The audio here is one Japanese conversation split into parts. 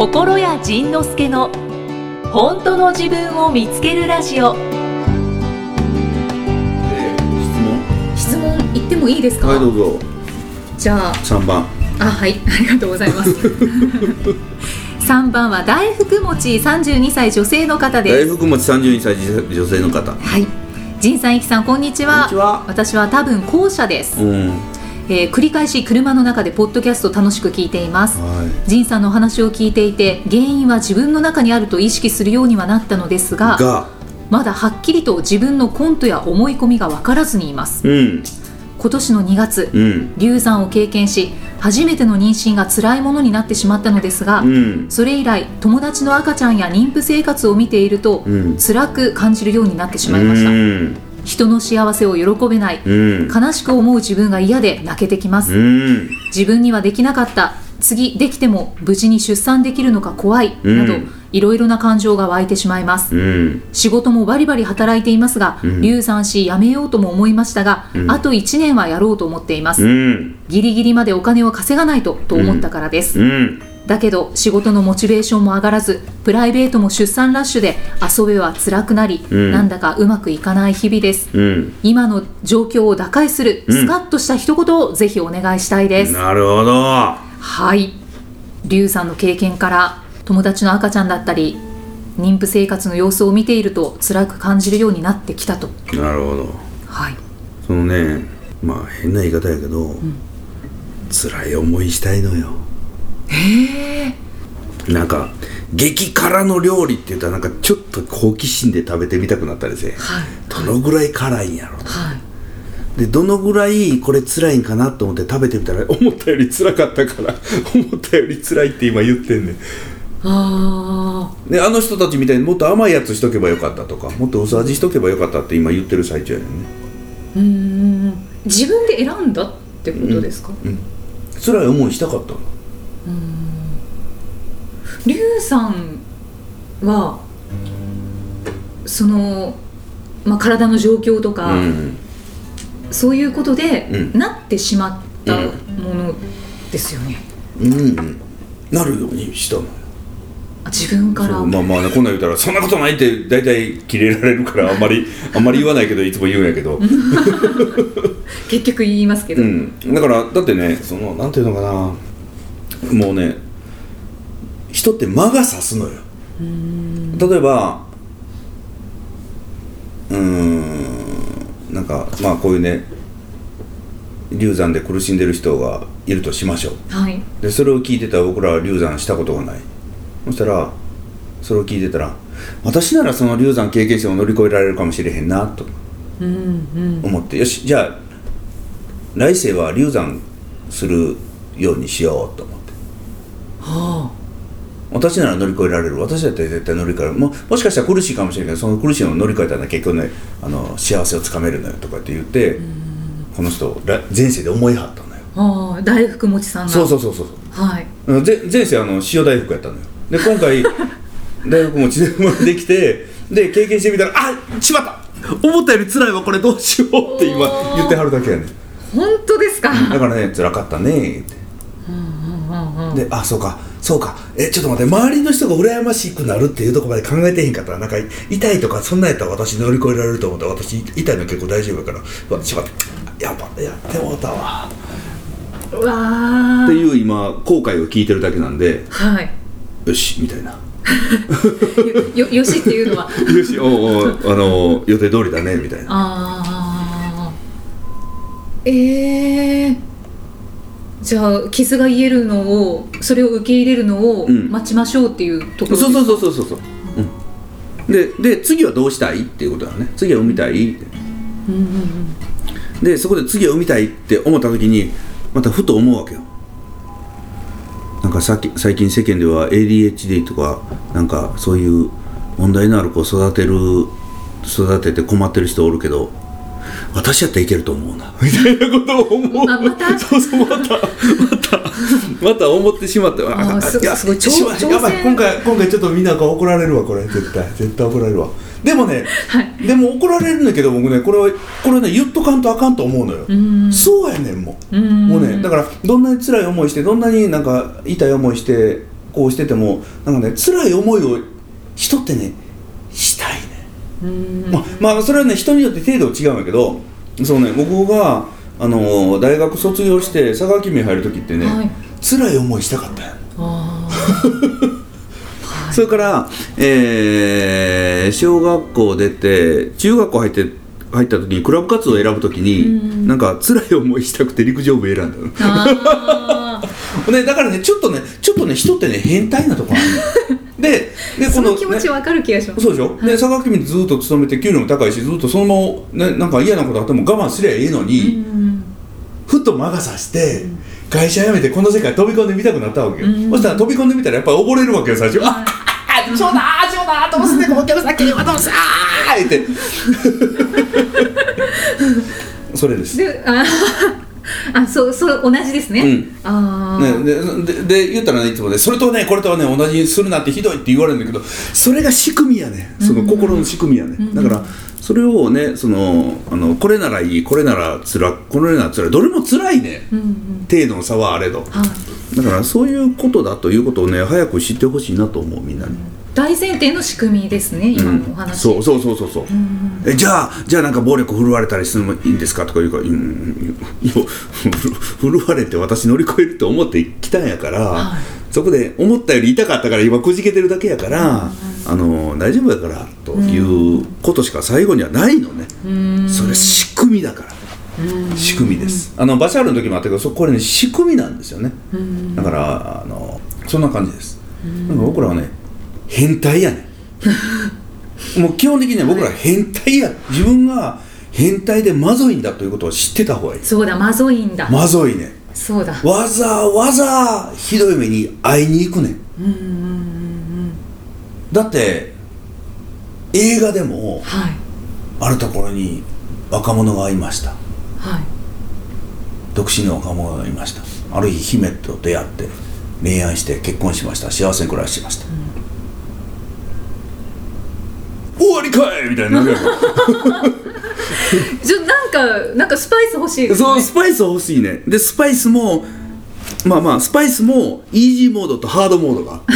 心谷仁之助の本当の自分を見つけるラジオ。質問？言ってもいいですか、はいどうぞ。じゃあ3番。あはい ありがとうございます。3番は大福餅32歳女性の方です。大福餅32歳女性の方。はい。仁さんいきさんこんにちは。こんにちは。私は多分後者です、うんえー繰り返し車の中でポッドキャスト楽しく聞いています。は仁さんのお話を聞いていて原因は自分の中にあると意識するようにはなったのですがいが。まだはっきりと自分のコントや思い込みが分からずにいます。うん。今年の2月うん。流産を経験し初めての妊娠が辛いものになってしまったのですが、うん。それ以来友達の赤ちゃんや妊婦生活を見ていると、うん。辛く感じるようになってしまいました、うん人の幸せを喜べない、うん。悲しく思う自分が嫌で泣けてきます、うん。自分にはできなかった。次できても無事に出産できるのか怖い、うん。などいろいろな感情が湧いてしまいます、うん。仕事もバリバリ働いていますが、うん。流産し辞めようとも思いましたが、うん。あと1年はやろうと思っています、うん。ギリギリまでお金を稼がないとと思ったからです、うんだけど仕事のモチベーションも上がらずプライベートも出産ラッシュで遊べは辛くなり、うん。なんだかうまくいかない日々です。うん。今の状況を打開するうん。スカッとした一言をぜひお願いしたいです、なるほど。はい。リュウさんの経験から友達の赤ちゃんだったり妊婦生活の様子を見ていると辛く感じるようになってきたと。なるほど。はい。そのねまあ変な言い方やけど、辛い思いしたいのよへえなんか激辛の料理って言ったらなんかちょっと好奇心で食べてみたくなったりせはい。どのぐらい辛いんやろはい。でどのぐらいこれ辛いんかなと思って食べてみたら思ったより辛かったから 思ったより辛いって今言ってんねん。あであの人たちみたいにもっと甘いやつしとけばよかったとかもっと薄味しとけばよかったって今言ってる最中やねんね。ーうーん。自分で選んだってことですか、辛い思いしたかったの？リュウさんはその、まあ、体の状況とか、うん。そういうことで、うん。なってしまったものですよね、うん。うんなるようにしたの自分から。まあまあねこんなん言うたらそんなことないって大体キレられるからあんまりあんまり言わないけどいつも言うんやけど。結局言いますけど、うん、だからだってねそのなんていうのかなもうね人って間が差すのよ。例えばうーんなんかまあこういうね流産で苦しんでる人がいるとしましょう。はい。でそれを聞いてたら僕らは流産したことがない。そしたらそれを聞いてたら私ならその流産経験者を乗り越えられるかもしれへんなとうんうん。思ってよしじゃあ来世は流産するようにしようと。思っては私なら乗り越えられる。私だったら絶対乗り越えられる。ももしかしたら苦しいかもしれない。けどその苦しいのを乗り越えたら結局ねあの幸せをつかめるのよとかって言ってこの人ら前世で思いはったのよ。ああ大福餅さんが。そうそうそうそうはい。うんぜ前世あの塩大福やったのよ。で今回 大福もちで生まれてきてで経験してみたらあしまった。思ったより辛いわこれどうしようって今言ってはるだけやねん。本当ですか、だからね辛かったねってであそうか。そうか。えちょっと待って。周りの人が羨ましくなるっていうところまで考えてへんかったらなんか痛いとかそんなんやったら私乗り越えられると思った。ら私痛いの結構大丈夫やから。うわしまったやっぱやってもうたわ。うわー。っていう今後悔を聞いてるだけなんではい。よしみたいな。よよしっていうのは？よしおうおうあの予定通りだねみたいな。ああええじゃあ傷が癒えるのをそれを受け入れるのをうん。待ちましょうっていうところそうそうそうそうそうそう、うん、でで次はどうしたいっていうことだよね。次は産みたいって。うんうんうんでそこで次は産みたいって思った時にまたふと思うわけよ。なんかさっき最近世間では ADHD とかなんかそういう問題のある子を育てる育てて困ってる人おるけど私やったらいけると思うな。みたいなことを思う。あまた？そうそうまたまたまた思ってしまってあーすいやすごいやばい戦今回今回ちょっとみんなが怒られるわこれ絶対。絶対怒られるわ。でもねはい。でも怒られるんだけど僕ねこれはこれはね言っとかんとあかんと思うのよ、ん。そうやねんもう、うん。もうねだからどんなに辛い思いしてどんなになんか痛い思いして行しててもなんかね辛い思いを人ってねしたいねうん。ままあそれはね人によって程度違うんやけどそうね僕があの大学卒業して佐川急便入る時ってね、はい。辛い思いしたかったん それから、えー小学校出て中学校入って入った時にクラブ活動を選ぶ時に、なんか辛い思いしたくて陸上部選んだの。ね、だからねちょっとねちょっとね人ってね変態なとこあるの ででそこのの気持ちわかる気がします、そうでしょ、で佐川急便ずっと勤めて給料も高いしずっとそのまま、ね、なんか嫌なことあっても我慢すりゃいいのに、うんふっと魔が差して、会社辞めてこの世界飛び込んでみたくなったわけよ、うんそしたら飛び込んでみたらやっぱり溺れるわけよ最初、ああそうだそうだどうすねお客さんにはどうすあーって。それです。であ あそうそう同じですね、うん。ああ、ね、ででで言ったらねいつもねそれとねこれとはね同じにするなってひどいって言われるんだけどそれが仕組みやね。その心の仕組みやね、だからそれをねそのあのこれならいいこれならつらこれならつらいどれもつらいね、うんうん。程度の差はあれど。はい、だからそういうことだということをね早く知ってほしいなと思うみんなに、大前提の仕組みですね今のお話、そうそうそうそうそう、ん。えじゃあじゃあなんか暴力振るわれたりするのもいいんですかとか言うから「うん 振るわれて私乗り越えると思ってきたんやから、はい。そこで思ったより痛かったから今くじけてるだけやから、あの大丈夫やからということしか最後にはないのね、うん。それ仕組みだから、仕組みです。あのバシャールの時もあったけどそこれね仕組みなんですよね、うん。だからあのそんな感じです、だから僕らはね変態やねもう基本的には僕ら変態や。自分が変態でマゾいんだということを知ってた方がいい。そうだマゾインだ、マゾいねそうだ。わざわざひどい目に会いに行くねん。うんうんうんうんだって映画でもはい。あるところに若者がいました。はい。独身の若者がいました。ある日姫と出会って恋愛して結婚しました。幸せに暮らしてました、終わりかいみたいになるやろじゃなんかなんかスパイス欲しいですね。そうスパイス欲しいね。でスパイスもまあまあスパイスもイージーモードとハードモードがあって。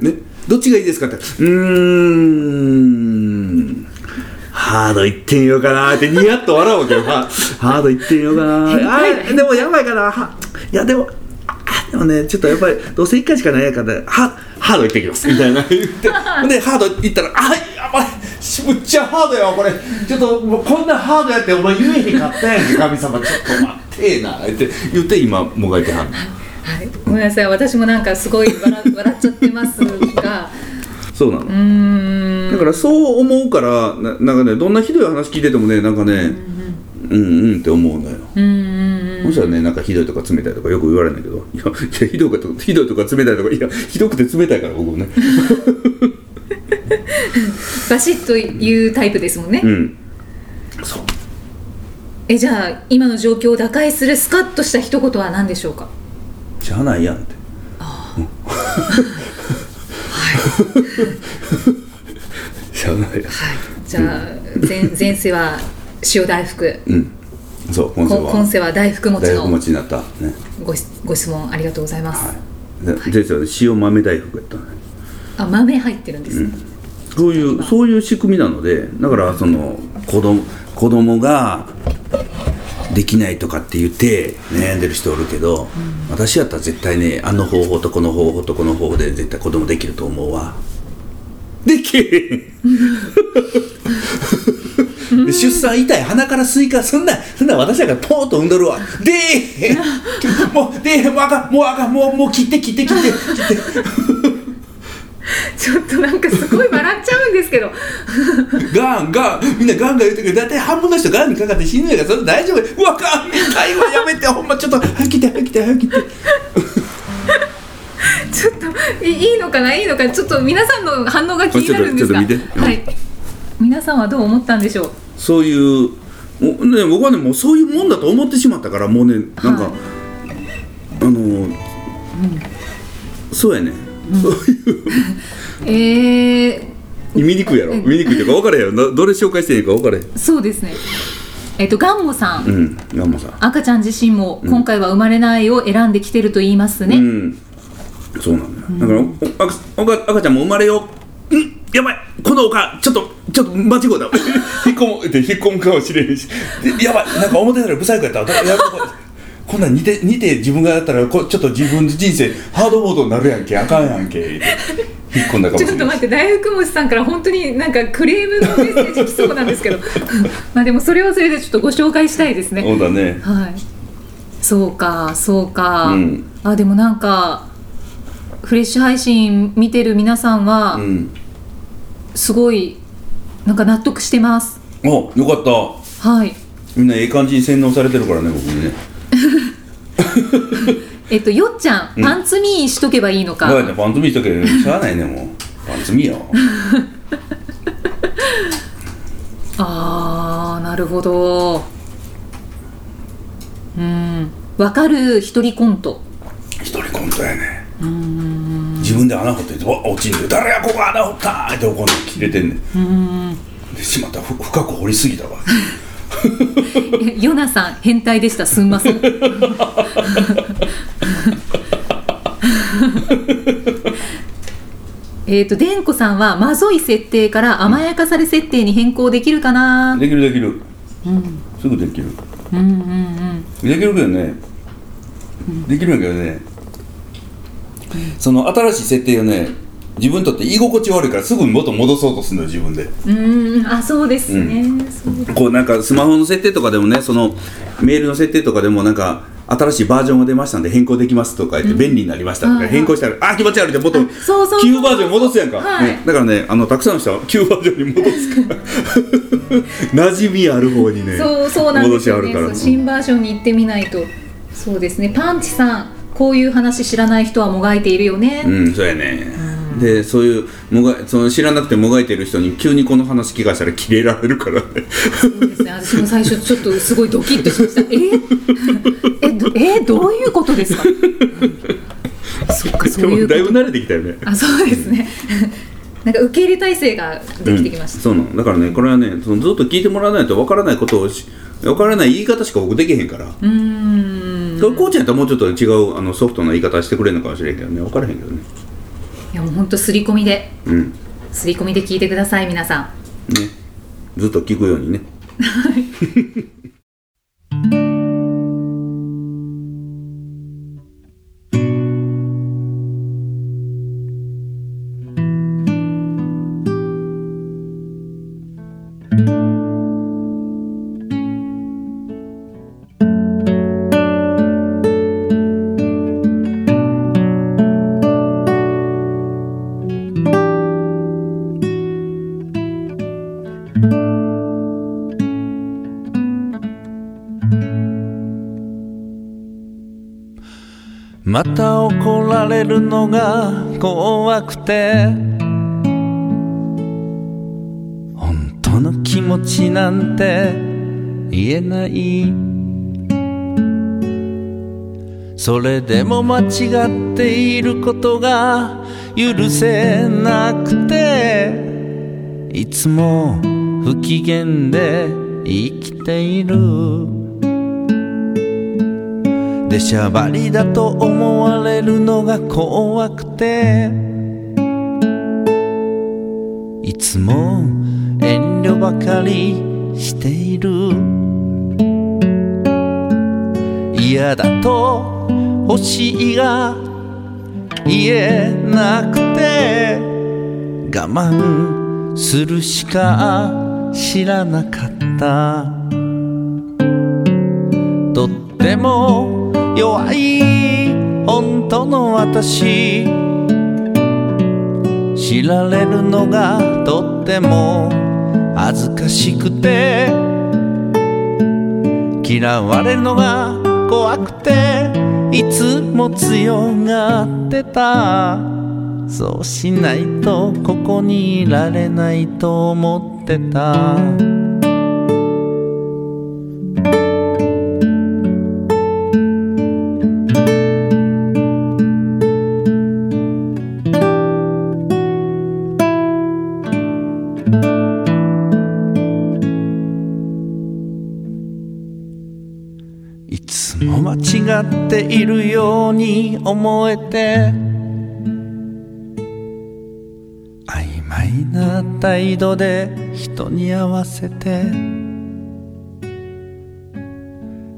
ね。どっちがいいですかって。うーん。ハードいってみようかなってニヤッと笑うわけよ。ハ ハードいってみようかなあでもやばいかな。はいやでもあでもねちょっとやっぱりどうせ1回しかないやからハハードいってきます。みたいな言って。でハードいったらあむっちゃハードやわこれ。ちょっともうこんなハードやってお前言えへんかったやんけ 神様。ちょっと待ってえな。って言って今もがいてはんの。はい、ごめんなさい。私もなんかすごい笑笑っちゃってますが。そうなの。うーん。だからそう思うからななんかねどんなひどい話聞いててもねなんかねうんうんって思うのよ。うんうんそしたらねなんかひどいとか冷たいとかよく言われるんだけど。いやいやひどいとかひどいとか冷たいとかいやひどくて冷たいから僕ね バシッというタイプですもんね、うん。そう。えじゃあ今の状況を打開するスカッとした一言は何でしょうか？しゃあないやんって。し ゃあないやん。はい。じゃあ前前世は塩大福。うん。そう今世こは今世は大福餅大福の餅になった。ね。ごしご質問ありがとうございます、はい。で前世は塩豆大福やったね。あ豆入ってるんですね、そういうそういう仕組みなのでだからその子供子供ができないとかって言って悩んでる人おるけど、私やったら絶対ねあの方法とこの方法とこの方法で絶対子供できると思うわ。できへん。で出産痛い鼻からスイカそんなそんな私だからポーンと産んどるわ。でえへん。もうでえへん。もうあかん。もうあかん。もうもう切って切って切って切ってちょっとなんかすごい笑っちゃうんですけど。ガンガンみんなガンガン言ってくる。大体半分の人ガンにかかって死ぬやからそれ大丈夫。うわガン痛いわやめてほんまちょっと早く来て早く来て早く来て。ちょっといいいのかないいのかちょっと皆さんの反応が気になるんですが。はい。皆さんはどう思ったんでしょう？そういうね僕はねもうそういうもんだと思ってしまったからもうねなんか、はい。あの、そうやね、そう いうえー、見にくいやろ？見にくいとか分からへんよなどれ紹介していいか分からへん。そうですね。えっとガンモさん、うんガンマさん。赤ちゃん自身も今回は生まれないを選んできてると言いますね、うん。そうなんだ。よ、だからお赤赤ちゃんも生まれよう。んやばい。このおかちょっとちょっと間違うた 引っ込むって引っ込むかもしれんし。でやばい。なんか表たら不細工やったらやばいこんなん似て似て自分がやったらこちょっと自分の人生ハードモードになるやんけ。あかんやんけ。って引っ込んだかもしれないちょっと待って大福餅さんから本当になんかクレームのメッセージ来そうなんですけど。まあでもそれはそれでちょっとご紹介したいですね。そうだね。はい。そうかそうか、うん。あでもなんかフレッシュ配信見てる皆さんは、うん。すごいなんか納得してます。およかった。はい。みんなええ感じに洗脳されてるからね僕にね えっとよっちゃん、うん。パンツミーしとけばいいのか、どうやってパンツ見しとけしゃあないねもう。パンツ見よ。あーなるほど。うん。わかる一人コント。一人コントやね。自分で穴掘ってわ落ちんで誰やここ穴掘ったーって怒んで切れてんねん。でしまった。ふ深く掘りすぎたわ。え ヨナさん変態でした。すんません。えっとでんこさんはまぞい設定から甘やかされ設定に変更できるかな？できるできる、すぐできる。うんうんうん。できるけどね、できるんやけどね、その新しい設定をね自分にとって居心地悪いからすぐに元戻そうとするのよ自分で。うんあそうですね、そうこうなんかスマホの設定とかでもねそのメールの設定とかでもなんか新しいバージョンが出ましたんで変更できますとか言って便利になりましたとか変更したらあ気持ち悪い。って元旧バージョンに戻すやんか、はい。ねだからねあのたくさんの人は旧バージョンに戻すから。馴染みある方にねそうそうなんですよ新バージョンに行ってみないと。そうですね。パンチさんこういう話知らない人はもがいているよね、うんそうやねでそういうもがその知らなくてもがいてる人に急にこの話聞かしたらキレられるからね。そうですね。私も最初ちょっとすごいドキッとしました。え？えどえどういうことですか、うん。そっかそういうこと。だいぶ慣れてきたよね。あそうですね。なんか受け入れ体制ができてきました、うんそうなの。だからねこれはねそのずっと聞いてもらわないと分からないことをし分からない言い方しか僕できへんから、うーん。これコーチやったらもうちょっと違うあのソフトな言い方してくれるのかもしれんけどね。分からへんけどねいやもう本当刷り込みで。うん。刷り込みで聞いてください皆さん。ね。ずっと聞くようにね また怒られるのが怖くて。本当の気持ちなんて言えない。それでも間違っていることが許せなくて。いつも不機嫌で生きている。出しゃばりだと思われるのが怖くて。いつも遠慮ばかりしている。嫌だと欲しいが言えなくて。我慢するしか知らなかった。とっても弱い本当の私。知られるのがとっても恥ずかしくて。嫌われるのが怖くて。いつも強がってた。そうしないとここにいられないと思ってた。いつも間違っているように思えて曖昧な態度で人に合わせて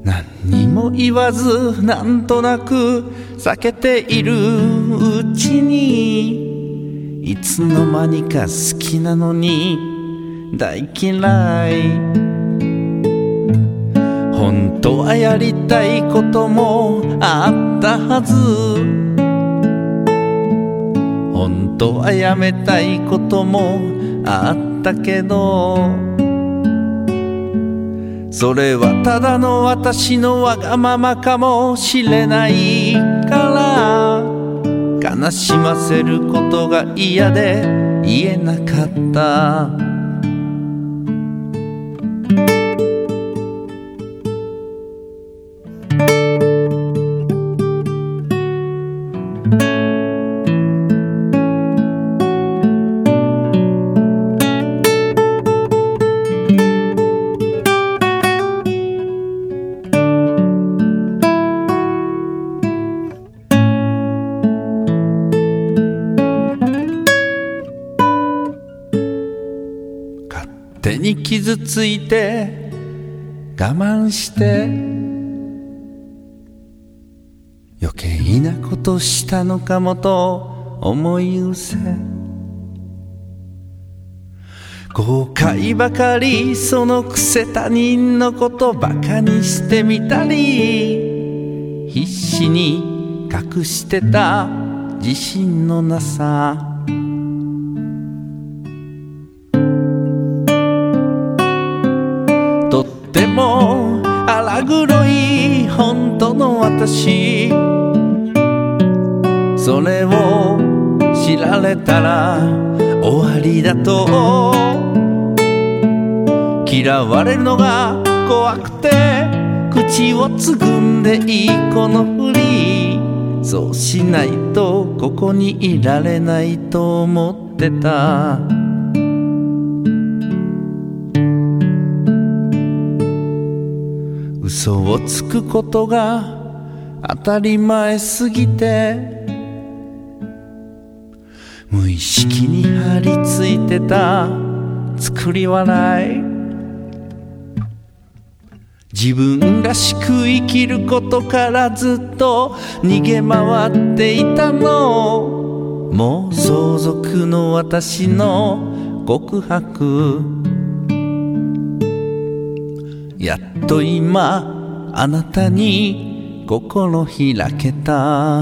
何にも言わずなんとなく避けているうちにいつの間にか好きなのに大嫌い。本当はやりたいこともあったはず。本当はやめたいこともあったけど。それはただの私のわがままかもしれないから。悲しませることが嫌で言えなかった。傷ついて我慢して余計なことしたのかもと思い失せ後悔ばかりそのくせ他人のことバカにしてみたり必死に隠してた自信のなさ。も荒黒い本当の私。それを知られたら終わりだと。嫌われるのが怖くて口をつぐんでいいこのふり。そうしないとここにいられないと思ってた。嘘をつくことが当たり前すぎて無意識に張り付いてた作り笑い。自分らしく生きることからずっと逃げ回っていたの。もう相続の私の告白。やっと今あなたに心開けた。